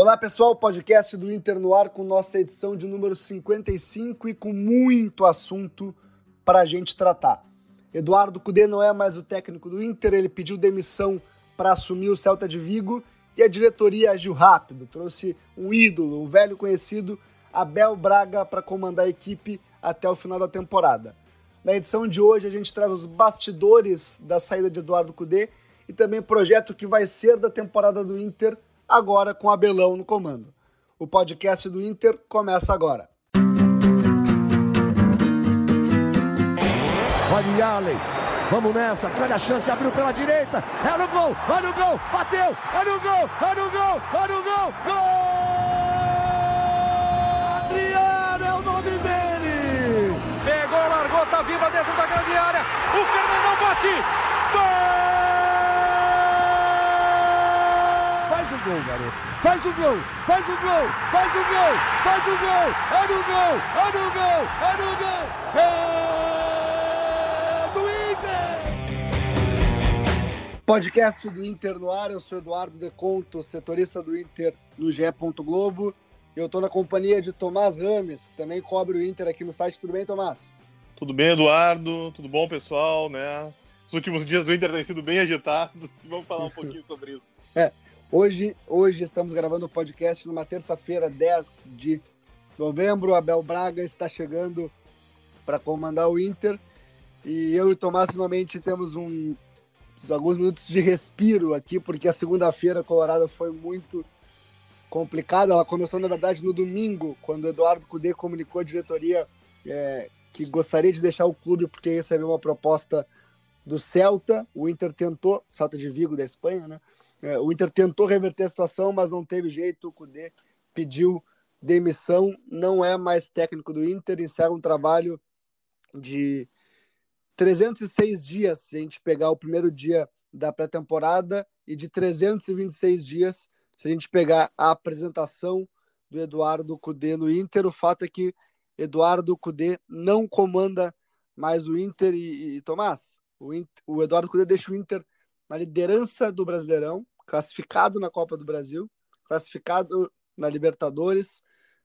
Olá pessoal, podcast do Inter no ar com nossa edição de número 55 e com muito assunto para a gente tratar. Eduardo Cudê não é mais o técnico do Inter, ele pediu demissão para assumir o Celta de Vigo e a diretoria agiu rápido, trouxe um ídolo, um velho conhecido, Abel Braga, para comandar a equipe até o final da temporada. Na edição de hoje a gente traz os bastidores da saída de Eduardo Cudê e também o projeto que vai ser da temporada do Inter agora com Abelão no comando. O podcast do Inter começa agora. Olha Allen, vamos nessa, grande a chance, abriu pela direita, é no gol, olha o gol, bateu, olha o gol, olha o gol, olha o gol, gol! Adriano é o nome dele! Pegou, largou, tá viva dentro da grande área, o Fernandão bate, gol! Faz o gol, garoto. Faz o gol, faz o gol, faz o gol, faz o gol. É no gol, é no gol, é no gol. É do Inter. Podcast do Inter no ar. Eu sou Eduardo Deconto, setorista do Inter no GE. Globo. Eu estou na companhia de Tomás Rames, que também cobre o Inter aqui no site. Tudo bem, Tomás? Tudo bem, Eduardo? Tudo bom, pessoal? Né? Os últimos dias do Inter têm sido bem agitados. Vamos falar um pouquinho sobre isso. É, Hoje, hoje estamos gravando o podcast numa terça-feira, 10 de novembro. Abel Braga está chegando para comandar o Inter. E eu e o Tomás finalmente temos um, alguns minutos de respiro aqui, porque a segunda-feira colorada foi muito complicada. Ela começou, na verdade, no domingo, quando Eduardo Cudê comunicou à diretoria é, que gostaria de deixar o clube porque recebeu uma proposta do Celta. O Inter tentou, Celta de Vigo da Espanha, né? É, o Inter tentou reverter a situação, mas não teve jeito. O Cudê pediu demissão, não é mais técnico do Inter, encerra um trabalho de 306 dias, se a gente pegar o primeiro dia da pré-temporada, e de 326 dias, se a gente pegar a apresentação do Eduardo Cudê no Inter. O fato é que Eduardo Cudê não comanda mais o Inter e, e Tomás, o, Inter, o Eduardo Cudê deixa o Inter na liderança do Brasileirão, classificado na Copa do Brasil, classificado na Libertadores,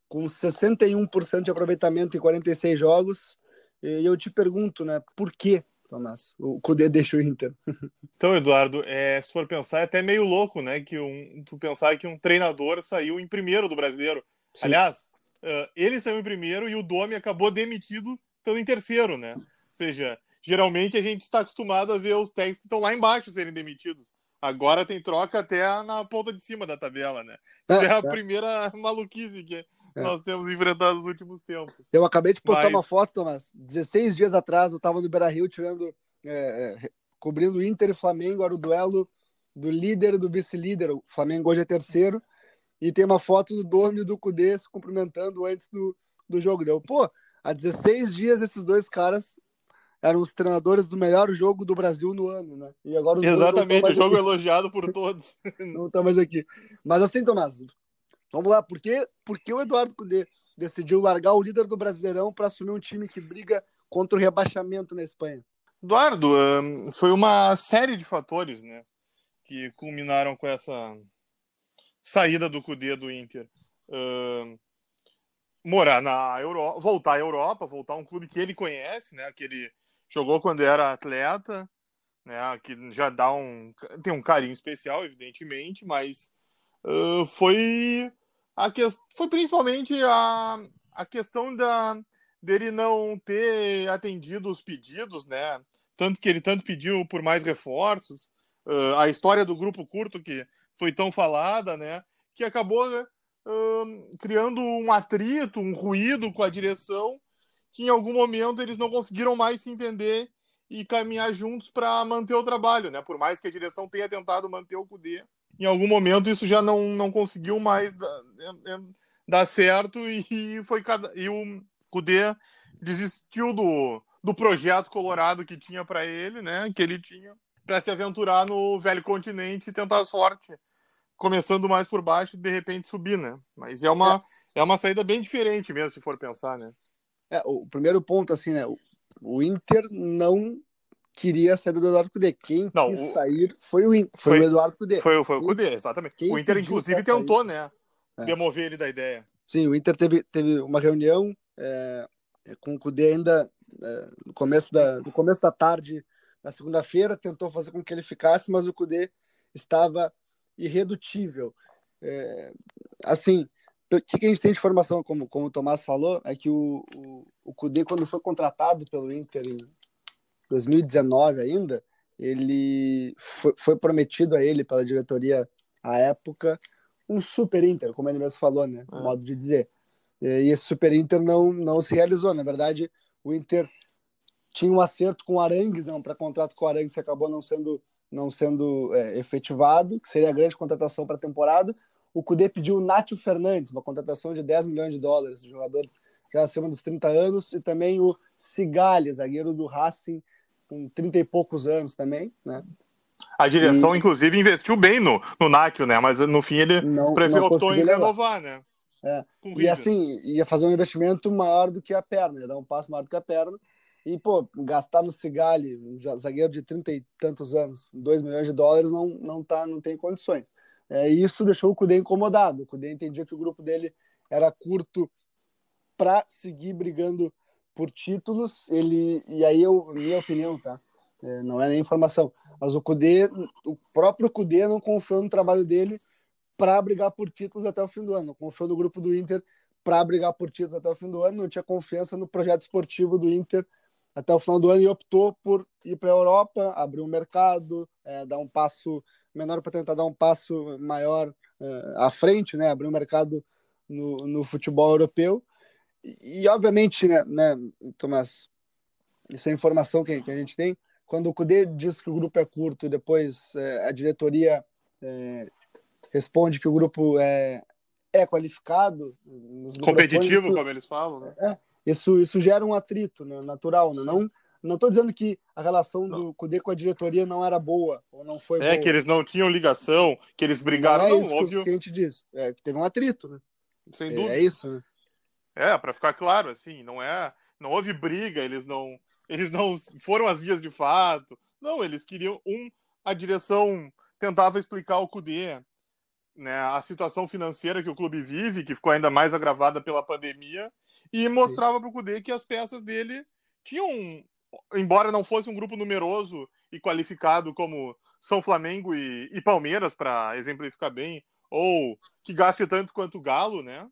com 61% de aproveitamento em 46 jogos. E eu te pergunto, né, por que, Tomás, o Cudê deixa o Inter? Então, Eduardo, é, se for pensar, é até meio louco, né, que um, tu pensar que um treinador saiu em primeiro do Brasileiro. Sim. Aliás, uh, ele saiu em primeiro e o Domi acabou demitido estando em terceiro, né? Ou seja, geralmente a gente está acostumado a ver os técnicos que estão lá embaixo serem demitidos. Agora tem troca até na ponta de cima da tabela, né? Isso é, é a é. primeira maluquice que é. nós temos enfrentado nos últimos tempos. Eu acabei de postar Mas... uma foto, Thomas. 16 dias atrás eu estava no Beira Rio tirando. É, é, cobrindo Inter e Flamengo, era o duelo do líder e do vice-líder. O Flamengo hoje é terceiro. E tem uma foto do Dorme e do Cudê se cumprimentando antes do, do jogo. Deu, pô, há 16 dias esses dois caras eram os treinadores do melhor jogo do Brasil no ano, né? E agora Exatamente, o jogo aqui. elogiado por todos. não estão mais aqui. Mas assim, Tomás, vamos lá, por que, por que o Eduardo Cudê decidiu largar o líder do Brasileirão para assumir um time que briga contra o rebaixamento na Espanha? Eduardo, foi uma série de fatores, né, que culminaram com essa saída do Cudê do Inter. morar na Europa, voltar à Europa, voltar a um clube que ele conhece, né, aquele jogou quando era atleta, né? Que já dá um tem um carinho especial, evidentemente, mas uh, foi a que, foi principalmente a, a questão da dele não ter atendido os pedidos, né? Tanto que ele tanto pediu por mais reforços, uh, a história do grupo curto que foi tão falada, né? Que acabou uh, criando um atrito, um ruído com a direção que em algum momento eles não conseguiram mais se entender e caminhar juntos para manter o trabalho, né? Por mais que a direção tenha tentado manter o Cudê, em algum momento isso já não, não conseguiu mais dar, é, é, dar certo e foi cada e o Cudê desistiu do, do projeto colorado que tinha para ele, né? Que ele tinha para se aventurar no velho continente e tentar a sorte, começando mais por baixo e de repente subir, né? Mas é uma é, é uma saída bem diferente mesmo se for pensar, né? É, o primeiro ponto, assim, né? O, Inter não queria sair do Eduardo Cudê. Quem não, quis o... sair foi o, Inter, foi, foi, o Eduardo Cudê. Foi, foi o Cudê, exatamente. Quem o Inter, inclusive, tentou, né? é. demover ele da ideia. Sim, o Inter teve, teve uma reunião é, com o Cudê ainda é, no, começo da, no começo da tarde na segunda-feira, tentou fazer com que ele ficasse, mas o Cudê estava irredutível. É, assim, o que a gente tem de informação, como, como o Tomás falou, é que o, o, o Cudê, quando foi contratado pelo Inter em 2019 ainda, ele foi, foi prometido a ele pela diretoria à época um super Inter, como ele mesmo falou, né? É. Modo de dizer. E esse super Inter não, não se realizou. Na verdade, o Inter tinha um acerto com o Arangues, um pré-contrato com o Arangues que acabou não sendo, não sendo é, efetivado, que seria a grande contratação para a temporada. O Cudê pediu o Nátio Fernandes, uma contratação de 10 milhões de dólares, jogador já acima dos 30 anos, e também o Cigali, zagueiro do Racing, com 30 e poucos anos também, né? A direção, e... inclusive, investiu bem no, no Nátio, né? Mas no fim ele não, preferiu, optou em renovar, né? É. E assim, ia fazer um investimento maior do que a perna, ia dar um passo maior do que a perna. E, pô, gastar no Cigali, um zagueiro de 30 e tantos anos, 2 milhões de dólares, não, não, tá, não tem condições. É, isso deixou o Cudê incomodado. O Cudê entendia que o grupo dele era curto para seguir brigando por títulos. Ele, e aí, eu, minha opinião, tá? É, não é nem informação. Mas o Cudê, o próprio Cudê não confiou no trabalho dele para brigar por títulos até o fim do ano. Confiou no grupo do Inter para brigar por títulos até o fim do ano. Não tinha confiança no projeto esportivo do Inter até o final do ano e optou por ir para a Europa, abrir um mercado, é, dar um passo menor para tentar dar um passo maior é, à frente, né? Abrir um mercado no, no futebol europeu. E, e obviamente, né, né, Tomás, isso é informação que, que a gente tem. Quando o Cudê diz que o grupo é curto e depois é, a diretoria é, responde que o grupo é, é qualificado. Competitivo, como eles falam. Né? É, isso, isso gera um atrito né, natural. Né? Não não estou dizendo que a relação do Cudê com a diretoria não era boa ou não foi é, boa. que eles não tinham ligação, que eles brigaram, não, é não óbvio. Que a gente diz. É, teve um atrito, né? Sem dúvida. É, isso, né? É, para ficar claro, assim, não é, não houve briga, eles não, eles não foram às vias de fato. Não, eles queriam um, a direção tentava explicar ao Cudê né, a situação financeira que o clube vive, que ficou ainda mais agravada pela pandemia, e mostrava para o Cudê que as peças dele tinham, embora não fosse um grupo numeroso e qualificado como São Flamengo e, e Palmeiras, para exemplificar bem, ou que gaste tanto quanto o Galo, né?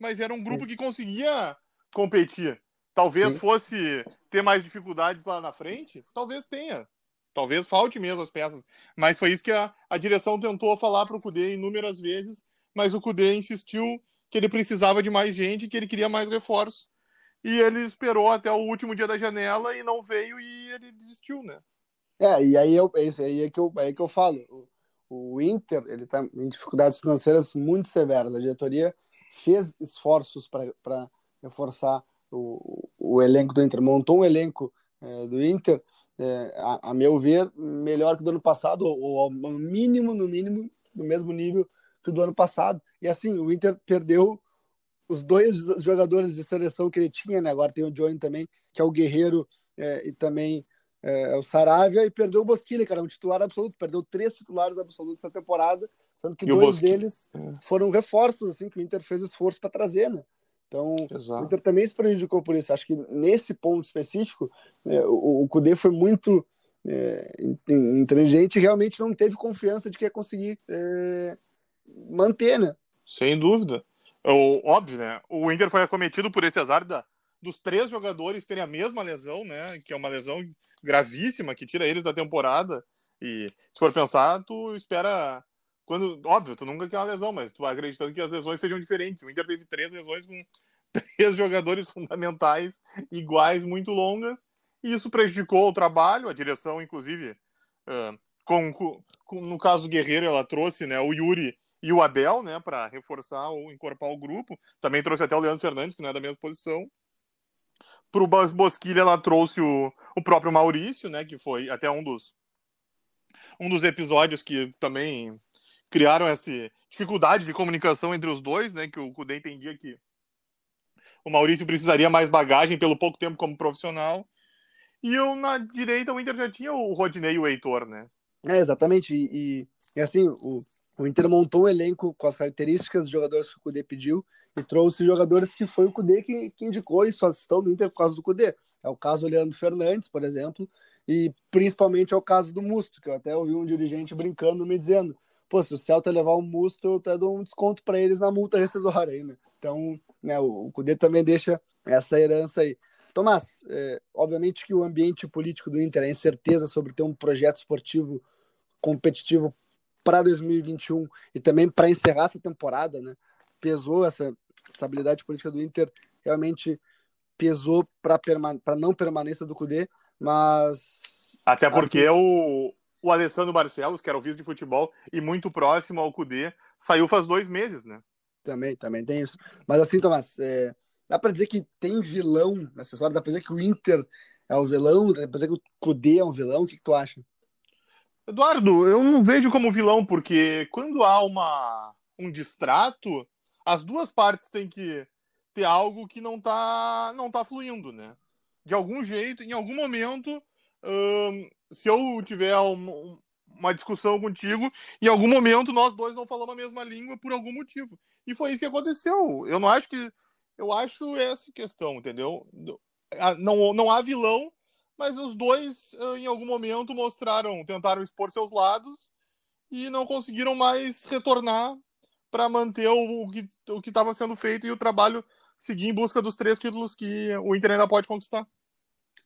Mas era um grupo que conseguia competir. Talvez Sim. fosse ter mais dificuldades lá na frente, talvez tenha. Talvez falte mesmo as peças. Mas foi isso que a, a direção tentou falar para o Cudê inúmeras vezes, mas o Cudê insistiu que ele precisava de mais gente, que ele queria mais reforço. E ele esperou até o último dia da janela e não veio e ele desistiu, né? É, e aí, eu, é isso aí é que eu, é que eu falo. O, o Inter ele está em dificuldades financeiras muito severas. A diretoria fez esforços para reforçar o, o elenco do Inter, montou um elenco é, do Inter é, a, a, meu ver, melhor que do ano passado, ou, ou ao mínimo, no mínimo, do mesmo nível que o do ano passado. E assim, o Inter perdeu os dois jogadores de seleção que ele tinha, né? Agora tem o Johnny também, que é o Guerreiro é, e também é, é o Saravia, e perdeu o Bosquilha, era um titular absoluto. Perdeu três titulares absolutos essa temporada, sendo que e dois deles foram reforços, assim, que o Inter fez esforço para trazer, né? Então, Exato. o Inter também se prejudicou por isso. Acho que nesse ponto específico, é, o, o Kudê foi muito é, inteligente e realmente não teve confiança de que ia conseguir é, manter, né? Sem dúvida. O, óbvio, né? O Inter foi acometido por esse azar da, dos três jogadores terem a mesma lesão, né? Que é uma lesão gravíssima que tira eles da temporada. E se for pensar, tu espera quando, óbvio, tu nunca quer uma lesão, mas tu vai acreditando que as lesões sejam diferentes. O Inter teve três lesões com três jogadores fundamentais iguais, muito longas, e isso prejudicou o trabalho, a direção, inclusive, uh, com, com, no caso do Guerreiro, ela trouxe né, o Yuri e o Abel, né, para reforçar ou encorpar o grupo. Também trouxe até o Leandro Fernandes, que não é da mesma posição. Para o Bosquilha, ela trouxe o, o próprio Maurício, né, que foi até um dos um dos episódios que também criaram essa dificuldade de comunicação entre os dois, né? Que o Kudê entendia que o Maurício precisaria mais bagagem pelo pouco tempo como profissional. E eu, na direita, o Inter já tinha o Rodinei e o Heitor, né? É, exatamente. E, e, e assim, o, o Inter montou um elenco com as características dos jogadores que o Cudê pediu e trouxe jogadores que foi o Cudê que, que indicou e só estão no Inter por causa do Cudê. É o caso do Leandro Fernandes, por exemplo, e principalmente é o caso do Musto, que eu até ouvi um dirigente brincando me dizendo: pô, se o Celta levar o Musto, eu até dou um desconto para eles na multa rescisória aí, né? Então, né, o, Cudê também deixa essa herança aí. Tomás, é, obviamente que o ambiente político do Inter, a incerteza sobre ter um projeto esportivo competitivo para 2021 e também para encerrar essa temporada, né? Pesou essa estabilidade política do Inter, realmente pesou para perma não permanência do Cudê, mas. Até porque assim... o, o Alessandro Barcelos, que era o vice de futebol e muito próximo ao Cudê, saiu faz dois meses, né? Também, também tem isso. Mas assim, Tomás, é, Dá pra dizer que tem vilão nessa história? Dá pra dizer que o Inter é o vilão? Dá pra dizer que o Kudê é um vilão? O que, que tu acha? Eduardo, eu não vejo como vilão, porque quando há uma, um distrato, as duas partes têm que ter algo que não tá, não tá fluindo, né? De algum jeito, em algum momento, hum, se eu tiver um, uma discussão contigo, em algum momento nós dois não falamos a mesma língua por algum motivo. E foi isso que aconteceu. Eu não acho que eu acho essa questão, entendeu? Não, não há vilão, mas os dois, ah, em algum momento, mostraram, tentaram expor seus lados e não conseguiram mais retornar para manter o, o que estava sendo feito e o trabalho seguir em busca dos três títulos que o Inter ainda pode conquistar.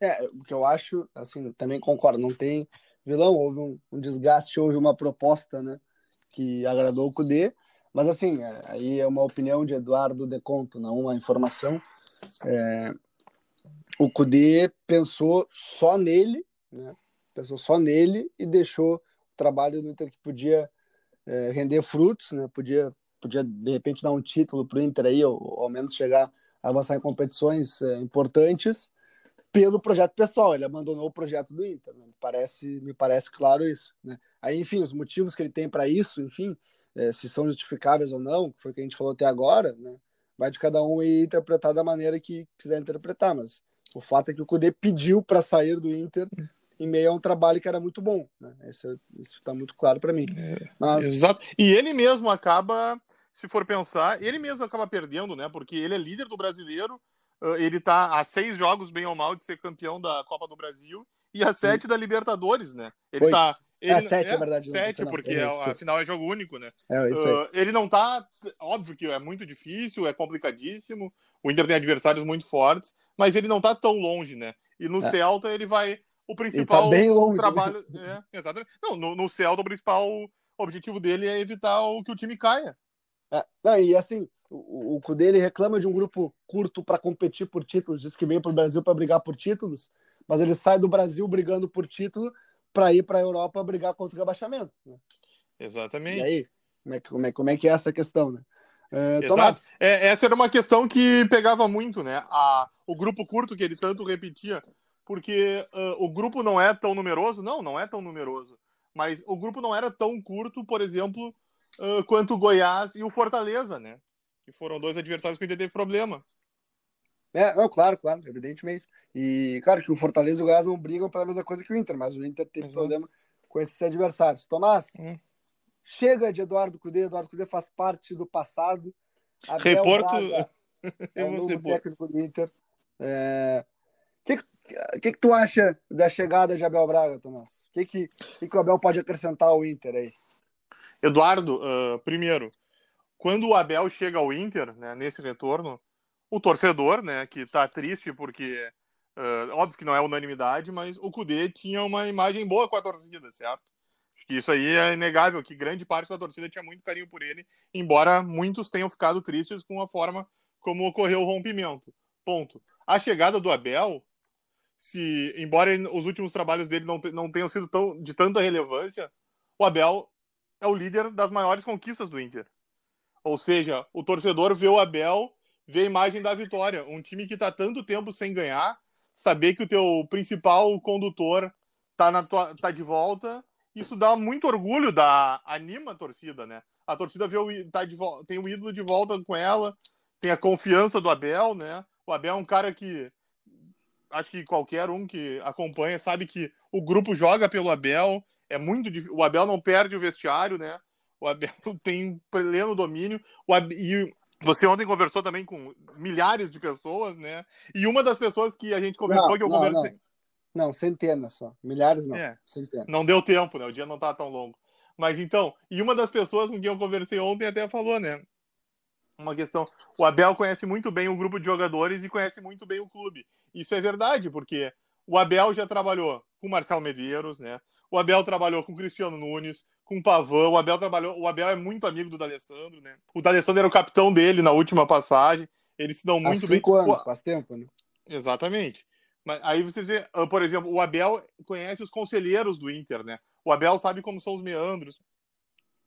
É, o que eu acho, assim, também concordo, não tem vilão, houve um, um desgaste, houve uma proposta, né, que agradou o Cudê, mas assim, é, aí é uma opinião de Eduardo Deconto, não uma informação. É, o Cudê pensou só nele, né? pensou só nele e deixou o trabalho no Inter que podia é, render frutos, né? podia, podia de repente dar um título para o Inter aí, ou, ou, ao menos chegar a avançar em competições é, importantes pelo projeto pessoal. Ele abandonou o projeto do Inter, né? me, parece, me parece claro isso. Né? Aí, enfim, os motivos que ele tem para isso, enfim, é, se são justificáveis ou não, foi o que a gente falou até agora, né? Vai de cada um e interpretar da maneira que quiser interpretar, mas o fato é que o Cudê pediu para sair do Inter em meio a um trabalho que era muito bom, né? Isso está muito claro para mim. É, mas... Exato. E ele mesmo acaba, se for pensar, ele mesmo acaba perdendo, né? Porque ele é líder do brasileiro, ele está a seis jogos, bem ou mal, de ser campeão da Copa do Brasil e a sete Sim. da Libertadores, né? Ele está ele, é, sete, é, é verdade. Sete, porque é, a final é jogo único, né? É, isso aí. Uh, ele não tá. Óbvio que é muito difícil, é complicadíssimo. O Inter tem adversários muito fortes, mas ele não tá tão longe, né? E no é. Celta ele vai. O principal ele tá bem longe, trabalho. Né? É, exatamente. Não, no, no Celta o principal objetivo dele é evitar o, que o time caia. É, não, e assim, o, o Cudê ele reclama de um grupo curto para competir por títulos, diz que vem para o Brasil para brigar por títulos, mas ele sai do Brasil brigando por título para ir para a Europa brigar contra o rebaixamento. Né? Exatamente. E aí, como é, que, como, é, como é que é essa questão, né? Uh, Exato. É, essa era uma questão que pegava muito, né? A, o grupo curto que ele tanto repetia, porque uh, o grupo não é tão numeroso, não, não é tão numeroso, mas o grupo não era tão curto, por exemplo, uh, quanto o Goiás e o Fortaleza, né? Que foram dois adversários que Inter teve problema. É, não, claro, claro, evidentemente. E, claro, que o Fortaleza e o Goiás não brigam pela mesma coisa que o Inter, mas o Inter teve uhum. problema com esses adversários. Tomás, uhum. chega de Eduardo Cudê. Eduardo Cudê faz parte do passado. Abel Reporto. é o novo técnico do Inter. É... O que, que, que, tu acha da chegada de Abel Braga, Tomás? O que, que, que, que o Abel pode acrescentar ao Inter aí? Eduardo, uh, primeiro, quando o Abel chega ao Inter, né, nesse retorno, o torcedor, né, que está triste porque Uh, óbvio que não é unanimidade, mas o Cudê tinha uma imagem boa com a torcida, certo? Acho que isso aí é inegável, que grande parte da torcida tinha muito carinho por ele, embora muitos tenham ficado tristes com a forma como ocorreu o rompimento. Ponto. A chegada do Abel, se embora os últimos trabalhos dele não, não tenham sido tão, de tanta relevância, o Abel é o líder das maiores conquistas do Inter. Ou seja, o torcedor vê o Abel, vê a imagem da vitória. Um time que está tanto tempo sem ganhar, saber que o teu principal condutor tá, na tua, tá de volta, isso dá muito orgulho, dá, anima a torcida, né? A torcida vê o, tá de, tem o ídolo de volta com ela, tem a confiança do Abel, né? O Abel é um cara que acho que qualquer um que acompanha sabe que o grupo joga pelo Abel, é muito o Abel não perde o vestiário, né? O Abel tem pleno domínio. O Abel, e você ontem conversou também com milhares de pessoas, né? E uma das pessoas que a gente conversou, Não, que eu não, conversei. Não, centenas só. Milhares não. É. Centenas. Não deu tempo, né? O dia não tá tão longo. Mas então, e uma das pessoas com quem eu conversei ontem até falou, né? Uma questão. O Abel conhece muito bem o grupo de jogadores e conhece muito bem o clube. Isso é verdade, porque o Abel já trabalhou com o Marcel Medeiros, né? O Abel trabalhou com o Cristiano Nunes, com o Pavão. O Abel trabalhou. O Abel é muito amigo do D'Alessandro, né? O D'Alessandro era o capitão dele na última passagem. Eles se dão Há muito bem. cinco anos, O- faz tempo, né? Exatamente. Mas aí você vê, ah, por exemplo, o Abel conhece os conselheiros do Inter, né? O Abel sabe como são os meandros.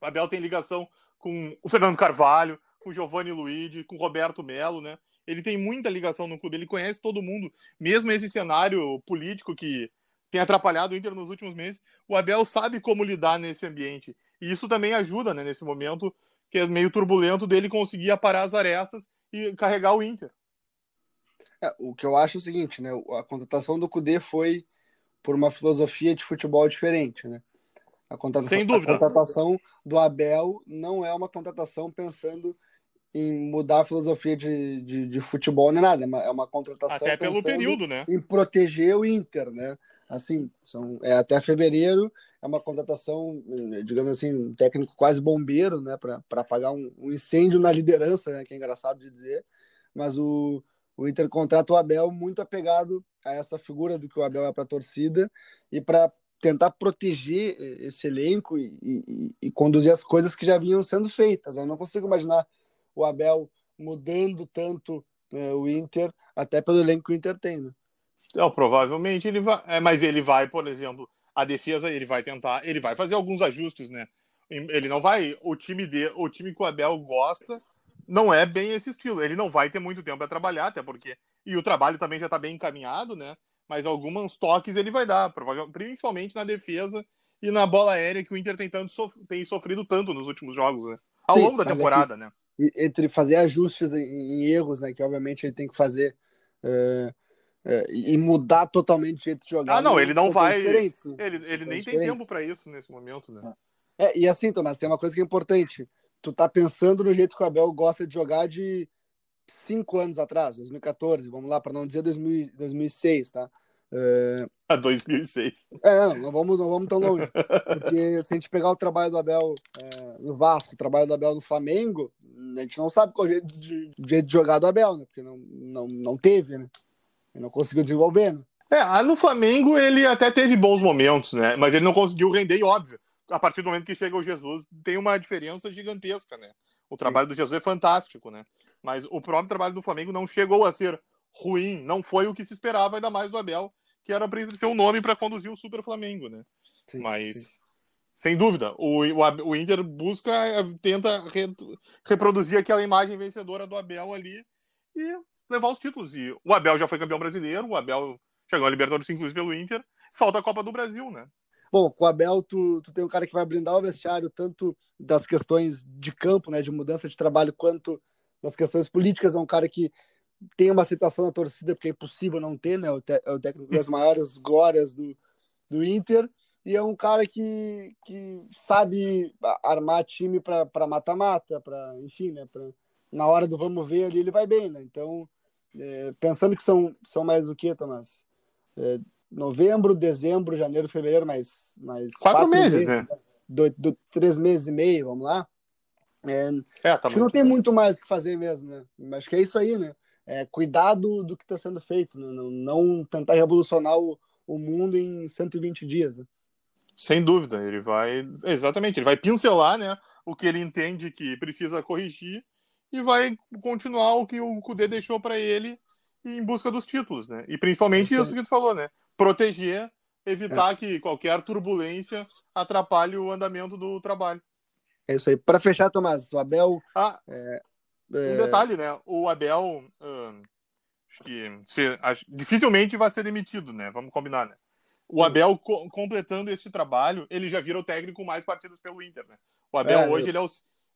O Abel tem ligação com o Fernando Carvalho, com o Giovanni Luigi, com o Roberto Melo, né? Ele tem muita ligação no clube, ele conhece todo mundo, mesmo esse cenário político que tem atrapalhado o Inter nos últimos meses. O Abel sabe como lidar nesse ambiente. E isso também ajuda, né, nesse momento que é meio turbulento dele conseguir aparar as arestas e carregar o Inter. É, o que eu acho é o seguinte, né? A contratação do Cudê foi por uma filosofia de futebol diferente, né? A contratação, Sem dúvida. A contratação do Abel não é uma contratação pensando em mudar a filosofia de, de, de futebol nem nada. É uma, é uma contratação Até pelo período, né? em proteger o Inter, né? Assim, são, é até fevereiro, é uma contratação, eh, digamos assim, um técnico quase bombeiro, né? Para apagar um, um incêndio na liderança, né? Que é engraçado de dizer. Mas o, o Inter contrata o Abel muito apegado a essa figura do que o Abel é para a torcida e para tentar proteger esse elenco e, e, e, conduzir as coisas que já vinham sendo feitas. Eu não consigo imaginar o Abel mudando tanto né, o Inter, até pelo elenco que o Inter tem. Né? Não, provavelmente ele vai. É, mas ele vai, por exemplo, a defesa ele vai tentar, ele vai fazer alguns ajustes, né? Ele não vai. O time de, o time que o Abel gosta não é bem esse estilo. Ele não vai ter muito tempo para trabalhar, até porque. E o trabalho também já está bem encaminhado, né? Mas alguns toques ele vai dar, principalmente na defesa e na bola aérea que o Inter tem, tanto, tem sofrido tanto nos últimos jogos, né? Ao Sim, longo da temporada, é né? Entre fazer ajustes em, erros, né? Que obviamente ele tem que fazer. É, é, e mudar totalmente o jeito de jogar. Ah, não, ele não vai. Né? Ele, ele nem tem tempo para isso nesse momento, né? É, e assim, Tomás, tem uma coisa que é importante. Tu tá pensando no jeito que o Abel gosta de jogar de cinco anos atrás, 2014, vamos lá, para não dizer 2000, 2006, tá? É... A 2006. É, não, não vamos, não vamos tão longe. Porque se a gente pegar o trabalho do Abel é, no Vasco, o trabalho do Abel no Flamengo, a gente não sabe qual é o jeito de, jeito de jogar do Abel, né? Porque não, não, não teve, né? Ele não conseguiu desenvolver, né? É, no Flamengo ele até teve bons momentos, né? Mas ele não conseguiu render, e óbvio. A partir do momento que chega o Jesus, tem uma diferença gigantesca, né? O trabalho Sim. do Jesus é fantástico, né? Mas o próprio trabalho do Flamengo não chegou a ser ruim, não foi o que se esperava, ainda mais do Abel, que era para ser o um nome para conduzir o Super Flamengo, né? Sim, Mas, sim. sem dúvida, o, o, o, Inter busca, tenta re, reproduzir aquela imagem vencedora do Abel ali e levar os títulos. E o Abel já foi campeão brasileiro, o Abel chegou a Libertadores, inclusive, pelo Inter, falta a Copa do Brasil, né? Bom, com o Abel, tu, tu tem um cara que vai blindar o vestiário, tanto das questões de campo, né, de mudança de trabalho, quanto das questões políticas. É um cara que tem uma aceitação da torcida, porque é impossível não ter, né? É o técnico das maiores glórias do, do Inter. E é um cara que, que sabe armar time para mata-mata, para enfim, né? Pra, na hora do vamos ver ali, ele vai bem, né? Então, é, pensando que são, são mais o que, Tomás? É, novembro, dezembro, janeiro, fevereiro, mais, mais quatro, quatro meses, meses, né? Do, do, três meses e meio, vamos lá. É, é, tá acho que não tem muito mais o que fazer mesmo, né? Acho que é isso aí, né? É, cuidado do que está sendo feito, né? não, não, tentar revolucionar o, o, mundo em 120 dias. Né? Sem dúvida, ele vai. Exatamente, ele vai pincelar né, o que ele entende que precisa corrigir e vai continuar o que o Kudê deixou para ele em busca dos títulos, né? E principalmente isso, que tu falou, né? Proteger, evitar é. que qualquer turbulência atrapalhe o andamento do trabalho. É isso aí. Para fechar, Tomás, o Abel. Ah, é, é... Um detalhe, né? O Abel. Uh, acho que se, acho, dificilmente vai ser demitido, né? Vamos combinar, né? O Abel, co completando esse trabalho, ele já vira o técnico mais partidos pelo Inter, né? O Abel é, hoje, eu... ele é o,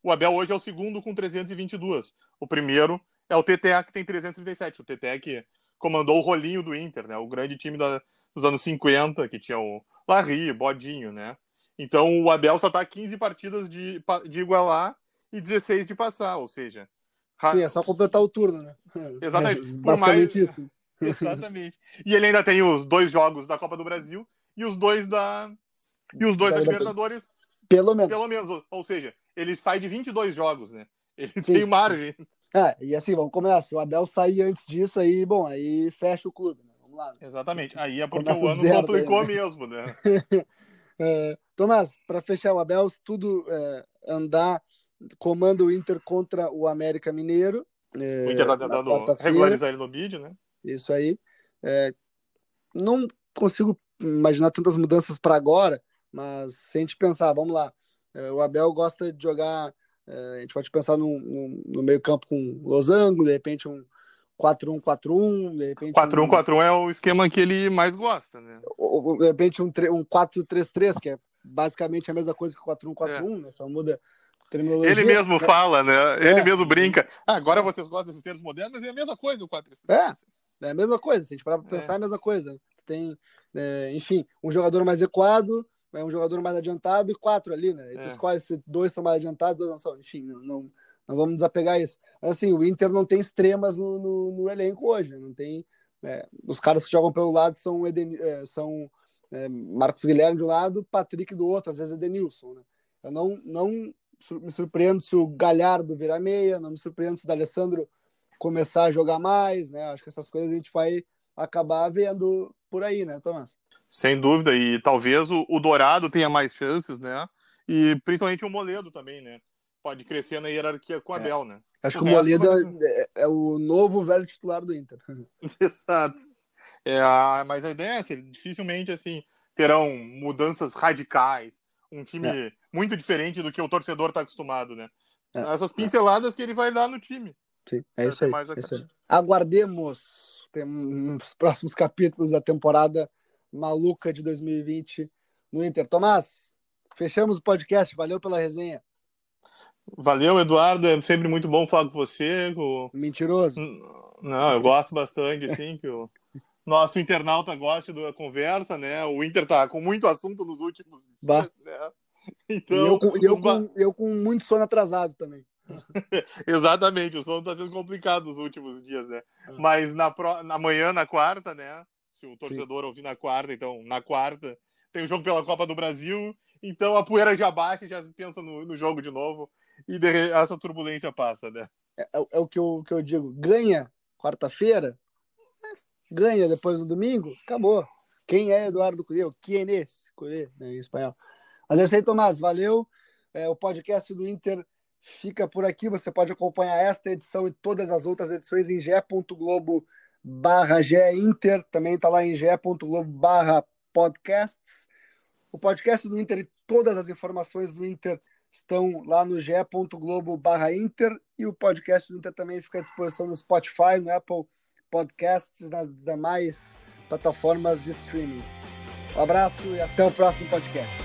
o Abel hoje é o segundo com 322. O primeiro é o TTA, que tem 337. O TTA que comandou o rolinho do Inter, né? O grande time da, dos anos 50, que tinha o Larry, Bodinho, né? Então o Abel só tá 15 partidas de, de igualar e 16 de passar, ou seja. Sim, é só completar o turno, né? Exatamente. É, basicamente mais... isso. Exatamente. E ele ainda tem os dois jogos da Copa do Brasil e os dois da. E os dois da, da Libertadores. Pelo menos. Pelo menos. Ou seja, ele sai de 22 jogos, né? Ele Sim. tem margem. É, e assim, vamos começar. Se o Abel sair antes disso, aí, bom, aí fecha o clube, né? Vamos lá. Exatamente. Aí é porque Começa o ano complicou né? mesmo, né? é, Tomás, para fechar o Abel, tudo é, andar, comando o Inter contra o América Mineiro. É, o Inter tá tentando regularizar ele no vídeo, né? Isso aí. É, não consigo imaginar tantas mudanças para agora, mas se a gente pensar, vamos lá, o Abel gosta de jogar, é, a gente pode pensar no, no, no meio campo com losango, de repente um 4-1-4-1, de repente... 4-1-4-1 um... é o esquema que ele mais gosta, né? Ou, de repente um, um 4-3-3, que é basicamente a mesma coisa que o 4-1-4-1, é. né? Só muda terminologia. Ele mesmo fala, né? Ele é. mesmo brinca. Ah, agora vocês gostam desses termos modernos, mas é a mesma coisa o 4 3 É, é a mesma coisa. Se a gente parar pra pensar, é, a mesma coisa. Tem, é, enfim, um jogador mais equado, é um jogador mais adiantado e quatro ali, né? E tu é. escolhe se dois são mais adiantados, dois não são. Enfim, não, não, não vamos desapegar isso. Assim, o Inter não tem extremas no, no, no elenco hoje. Né? Não tem. É, os caras que jogam pelo lado são, Eden, é, são é, Marcos Guilherme de um lado, Patrick do outro, às vezes Edenilson. Né? Eu não, não me surpreendo se o Galhardo virar meia, não me surpreendo se o D'Alessandro começar a jogar mais, né? Acho que essas coisas a gente vai acabar vendo por aí, né, Tomás? Sem dúvida, e talvez o, o Dourado tenha mais chances, né? E principalmente o Moledo também, né? Pode crescer na hierarquia com o é. Abel, é. né? Acho o que o Moledo é, é, o novo velho titular do Inter. Exato. É, mas a ideia é essa, dificilmente assim terão mudanças radicais, um time é. muito diferente do que o torcedor está acostumado, né? É. Essas pinceladas que ele vai dar no time. Sim, é isso, aí, é isso aí. Aguardemos os próximos capítulos da temporada maluca de 2020 no Inter. Tomás, fechamos o podcast. Valeu pela resenha. Valeu, Eduardo. É sempre muito bom falar com você. Com... Mentiroso. Não, eu gosto bastante, assim, que o nosso internauta goste da conversa, né? O Inter tá com muito assunto nos últimos dias, né? Então, e eu, com, eu, com, eu com muito sono atrasado também. Exatamente, o sono tá sendo complicado nos últimos dias, né? Ah. Mas na, pro... na manhã, na quarta, né? Se o torcedor Sim. ouvir na quarta, então na quarta tem o jogo pela Copa do Brasil, então a poeira já baixa, já pensa no, no jogo de novo e de... essa turbulência passa, né? É, é, é, o que eu, que eu digo, ganha quarta-feira, ganha depois no domingo, acabou. Quem é Eduardo Curiel? Quem é esse? Curiel, né, em espanhol. Mas é isso aí, Tomás, valeu. É, o podcast do Inter fica por aqui. Você pode acompanhar esta edição e todas as outras edições em ge.globo barra Inter, também está lá em ge.globo barra podcasts. O podcast do Inter e todas as informações do Inter estão lá no ge.globo barra Inter e o podcast do Inter também fica à disposição no Spotify, no Apple Podcasts, nas demais plataformas de streaming. Um abraço e até o próximo podcast.